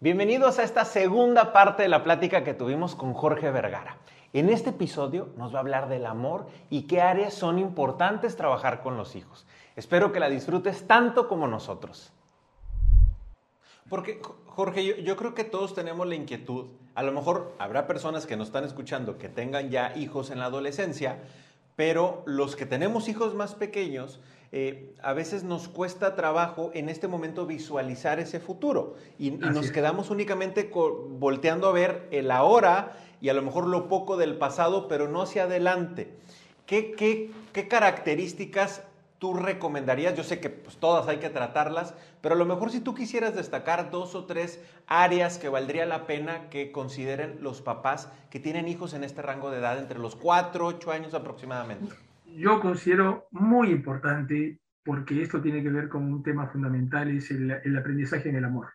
Bienvenidos a esta segunda parte de la plática que tuvimos con Jorge Vergara. En este episodio nos va a hablar del amor y qué áreas son importantes trabajar con los hijos. Espero que la disfrutes tanto como nosotros. Porque, Jorge, yo, creo que todos tenemos la inquietud. A lo mejor habrá personas que nos están escuchando que tengan ya hijos en la adolescencia, pero los que tenemos hijos más pequeños, eh, a veces nos cuesta trabajo en este momento visualizar ese futuro y, nos quedamos únicamente volteando a ver el ahora y a lo mejor lo poco del pasado, pero no hacia adelante. ¿Qué, qué, características tú recomendarías? Yo sé que pues, todas hay que tratarlas, pero a lo mejor si tú quisieras destacar dos o tres áreas que valdría la pena que consideren los papás que tienen hijos en este rango de edad, entre los 4, 8 años aproximadamente yo considero muy importante, porque esto tiene que ver con un tema fundamental, es el, aprendizaje en el amor,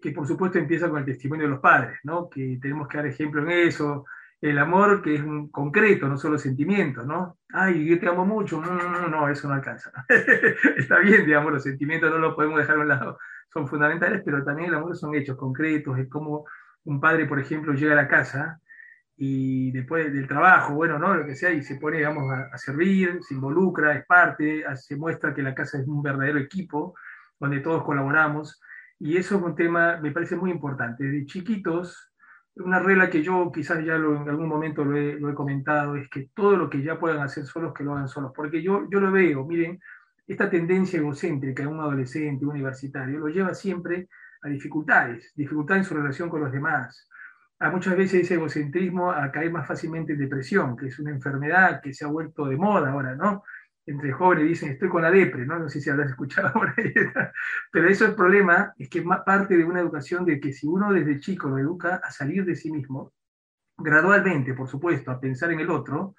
que por supuesto empieza con el testimonio de los padres, ¿no? que tenemos que dar ejemplo en eso, el amor que es un concreto, no solo sentimientos, ¿no? Ay, yo te amo mucho, no, no, no, eso no alcanza. Está bien, digamos, los sentimientos no los podemos dejar a un lado, son fundamentales, pero también el amor son hechos concretos, es como un padre, por ejemplo, llega a la casa y después del trabajo, bueno, ¿no? Lo que sea, y se pone, digamos, a, servir, se involucra, es parte, se muestra que la casa es un verdadero equipo, donde todos colaboramos, y eso es un tema, me parece muy importante. Desde chiquitos, una regla que yo quizás ya lo, en algún momento lo he, lo he, comentado, es que todo lo que ya puedan hacer solos, que lo hagan solos, porque yo, yo lo veo, miren, esta tendencia egocéntrica en un adolescente, un universitario, lo lleva siempre a dificultades, dificultades en su relación con los demás, a muchas veces ese egocentrismo a caer más fácilmente en depresión, que es una enfermedad que se ha vuelto de moda ahora, ¿no? Entre jóvenes dicen, estoy con la depre, ¿no? Sé si habrás escuchado ahora. Pero eso el problema, es que es parte de una educación de que si uno desde chico lo educa a salir de sí mismo, gradualmente, por supuesto, a pensar en el otro,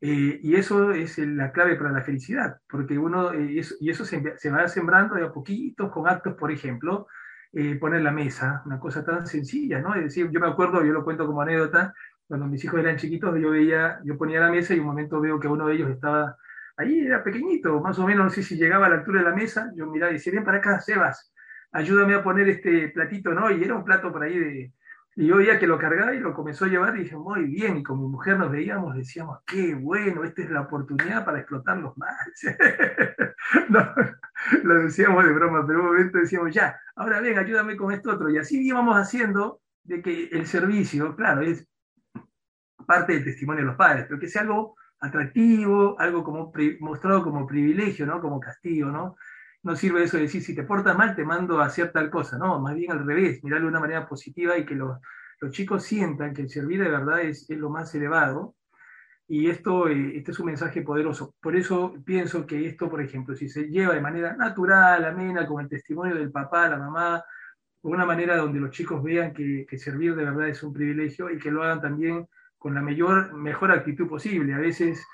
eh, y eso es la clave para la felicidad, porque uno, eh, y eso se, se, va sembrando de a poquitos con actos, por ejemplo, eh, poner la mesa, una cosa tan sencilla, ¿no? Es decir, yo me acuerdo, yo lo cuento como anécdota, cuando mis hijos eran chiquitos, yo veía, yo ponía la mesa y un momento veo que uno de ellos estaba ahí, era pequeñito, más o menos, no sé si llegaba a la altura de la mesa, yo miraba y decía, ven para acá, Sebas, ayúdame a poner este platito, ¿no? Y era un plato por ahí de, y yo veía que lo cargaba y lo comenzó a llevar y dije, muy bien, y con mi mujer nos veíamos, decíamos, qué bueno, esta es la oportunidad para explotarlos más. no, lo decíamos de broma, pero un momento decíamos, ya, ahora ven, ayúdame con esto otro. Y así íbamos haciendo de que el servicio, claro, es parte del testimonio de los padres, pero que sea algo atractivo, algo como mostrado como privilegio, ¿no? Como castigo, ¿no? no sirve eso de decir, si te portas mal, te mando a hacer tal cosa. No, más bien al revés, mirarlo de una manera positiva y que los, chicos sientan que el servir de verdad es, lo más elevado. Y esto, eh, este es un mensaje poderoso. Por eso pienso que esto, por ejemplo, si se lleva de manera natural, amena, con el testimonio del papá, la mamá, de una manera donde los chicos vean que, que, servir de verdad es un privilegio y que lo hagan también con la mayor, mejor actitud posible. A veces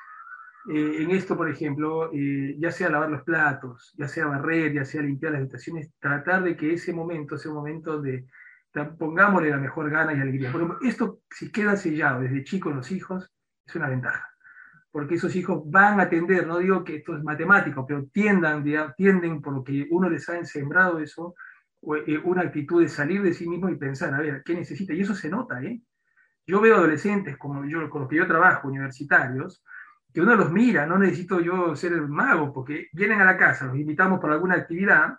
eh, en esto, por ejemplo, eh, ya sea lavar los platos, ya sea barrer, ya sea limpiar las habitaciones, tratar de que ese momento un momento de pongámosle la mejor gana y alegría. Por ejemplo, esto, si queda sellado desde chicos los hijos, es una ventaja. Porque esos hijos van a atender, no digo que esto es matemático, pero tiendan, tienden por lo que uno les ha sembrado eso, eh, una actitud de salir de sí mismo y pensar, a ver, ¿qué necesita? Y eso se nota, ¿eh? Yo veo adolescentes, como yo, con los que yo trabajo, universitarios, que uno los mira, no necesito yo ser el mago, porque vienen a la casa, los invitamos para alguna actividad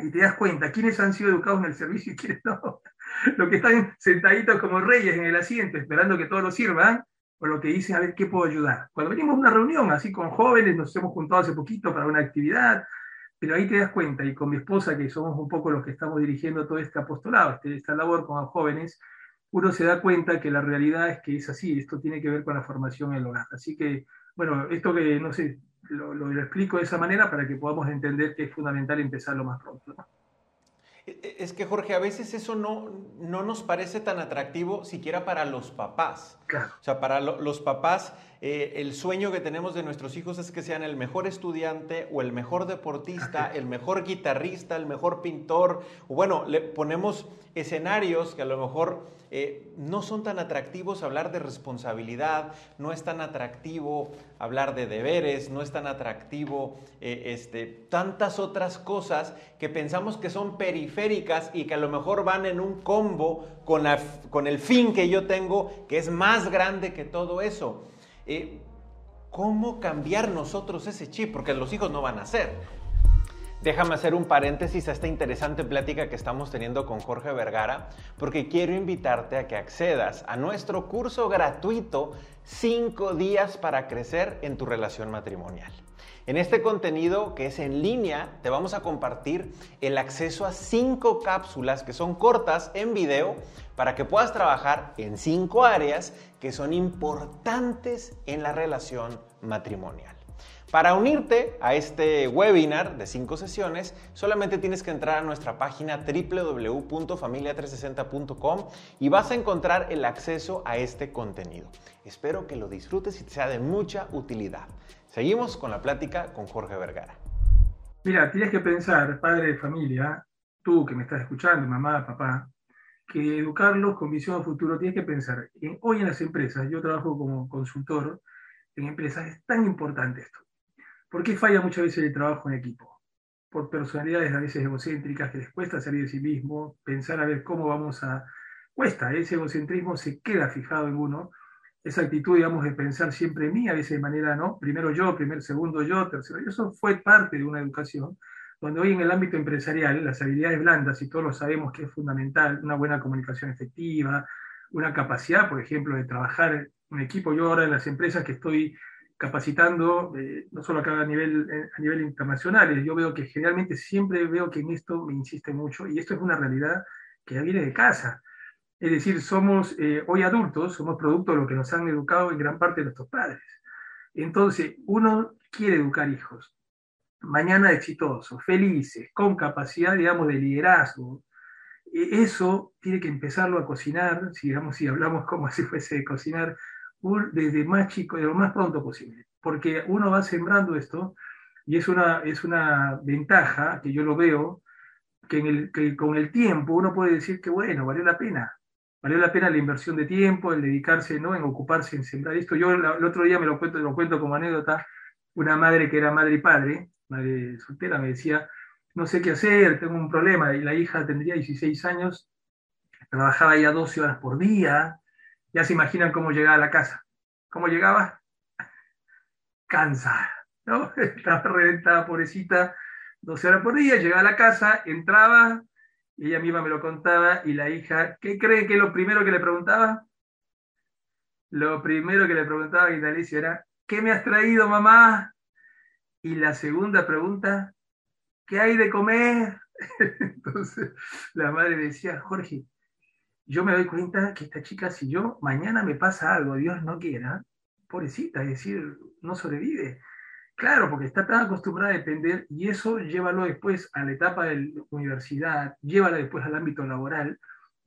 y te das cuenta quiénes han sido educados en el servicio y quiénes no. Los que están sentaditos como reyes en el asiento esperando que todos los sirvan, o lo que dicen, a ver, ¿qué puedo ayudar? Cuando venimos a una reunión así con jóvenes, nos hemos juntado hace poquito para una actividad, pero ahí te das cuenta, y con mi esposa, que somos un poco los que estamos dirigiendo todo este apostolado, este, esta labor con los jóvenes, uno se da cuenta que la realidad es que es así, esto tiene que ver con la formación en el hogar. Así que, bueno, esto que, no sé, lo, explico de esa manera para que podamos entender que es fundamental empezar lo más pronto. E, e, es que, Jorge, a veces eso no, no nos parece tan atractivo siquiera para los papás. Claro. O sea, para los papás eh, el sueño que tenemos de nuestros hijos es que sean el mejor estudiante o el mejor deportista, el mejor guitarrista, el mejor pintor. O bueno, le ponemos escenarios que a lo mejor eh, no son tan atractivos hablar de responsabilidad, no es tan atractivo hablar de deberes, no es tan atractivo eh, este, tantas otras cosas que pensamos que son periféricas y que a lo mejor van en un combo con, con el fin que yo tengo, que es más grande que todo eso. Eh, ¿Cómo cambiar nosotros ese chip? Porque los hijos no van a ser. Déjame hacer un paréntesis a esta interesante plática que estamos teniendo con Jorge Vergara, porque quiero invitarte a que accedas a nuestro curso gratuito 5 días para crecer en tu relación matrimonial. En este contenido que es en línea, te vamos a compartir el acceso a 5 cápsulas que son cortas en video para que puedas trabajar en 5 áreas que son importantes en la relación matrimonial. Para unirte a este webinar de 5 sesiones, solamente tienes que entrar a nuestra página www.familia360.com y vas a encontrar el acceso a este contenido. Espero que lo disfrutes y te sea de mucha utilidad. Seguimos con la plática con Jorge Vergara. Mira, tienes que pensar, padre de familia, tú que me estás escuchando, mamá, papá, que educarlos con visión a futuro, tienes que pensar, hoy en las empresas, yo trabajo como consultor en empresas, es tan importante esto ¿Por qué falla muchas veces el trabajo en equipo? Por personalidades a veces egocéntricas que les cuesta salir de sí mismo, pensar a ver cómo vamos a... Cuesta, ese egocentrismo se queda fijado en uno, esa actitud, digamos, de pensar siempre en mí, a veces de manera, ¿no? Primero yo, primer, segundo yo, tercero yo. Eso fue parte de una educación donde hoy en el ámbito empresarial las habilidades blandas, y todos lo sabemos que es fundamental, una buena comunicación efectiva, una capacidad, por ejemplo, de trabajar en equipo. Yo ahora en las empresas que estoy capacitando, eh, no solo acá a nivel, eh, a nivel internacional, yo veo que generalmente siempre veo que en esto me insiste mucho y esto es una realidad que ya viene de casa. Es decir, somos eh, hoy adultos, somos producto de lo que nos han educado en gran parte de nuestros padres. Entonces, uno quiere educar hijos, mañana exitosos, felices, con capacidad, digamos, de liderazgo. E, eso tiene que empezarlo a cocinar, digamos, si hablamos como si fuese de cocinar, desde más chico, de lo más pronto posible, porque uno va sembrando esto y es una, es una ventaja que yo lo veo, que, con el tiempo uno puede decir que bueno, valió la pena, valió la pena la inversión de tiempo, el dedicarse, ¿no? En ocuparse, en sembrar esto. Yo el otro día me lo cuento, lo cuento como anécdota, una madre que era madre y padre, madre soltera, me decía, no sé qué hacer, tengo un problema, y la hija tendría 16 años, trabajaba ya 12 horas por día, ya se imaginan cómo llegaba a la casa. ¿Cómo llegaba? Cansada, ¿no? Estaba reventada, pobrecita, 12 horas por día, llegaba a la casa, entraba, y ella misma me lo contaba, y la hija, ¿qué cree que lo primero que le preguntaba? Lo primero que le preguntaba a Vitalicio era, ¿qué me has traído, mamá? Y la segunda pregunta, ¿qué hay de comer? Entonces la madre decía, Jorge, yo me doy cuenta que esta chica, si yo mañana me pasa algo, Dios no quiera, pobrecita, es decir, no sobrevive. Claro, porque está tan acostumbrada a depender y eso llévalo después a la etapa de la universidad, llévalo después al ámbito laboral.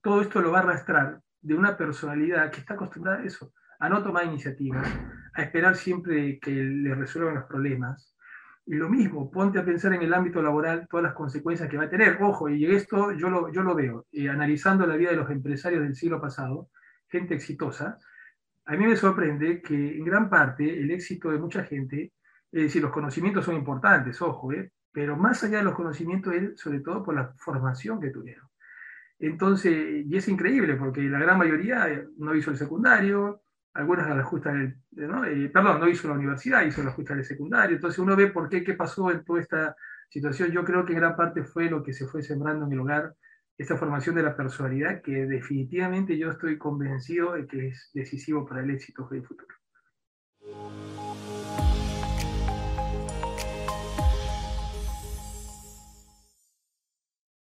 Todo esto lo va a arrastrar de una personalidad que está acostumbrada a eso, a no tomar iniciativas, a esperar siempre que le resuelvan los problemas, lo mismo, ponte a pensar en el ámbito laboral todas las consecuencias que va a tener. Ojo, y esto yo lo, yo lo veo, eh, analizando la vida de los empresarios del siglo pasado, gente exitosa, a mí me sorprende que en gran parte el éxito de mucha gente, es decir, los conocimientos son importantes, ojo, eh, pero más allá de los conocimientos es sobre todo por la formación que tuvieron. Entonces, y es increíble porque la gran mayoría eh, no hizo el secundario, algunas las justas ¿no? Eh, perdón, no hizo la universidad, hizo las justas del secundario, entonces uno ve por qué, qué pasó en toda esta situación. Yo creo que gran parte fue lo que se fue sembrando en el hogar, esta formación de la personalidad, que definitivamente yo estoy convencido de que es decisivo para el éxito del futuro.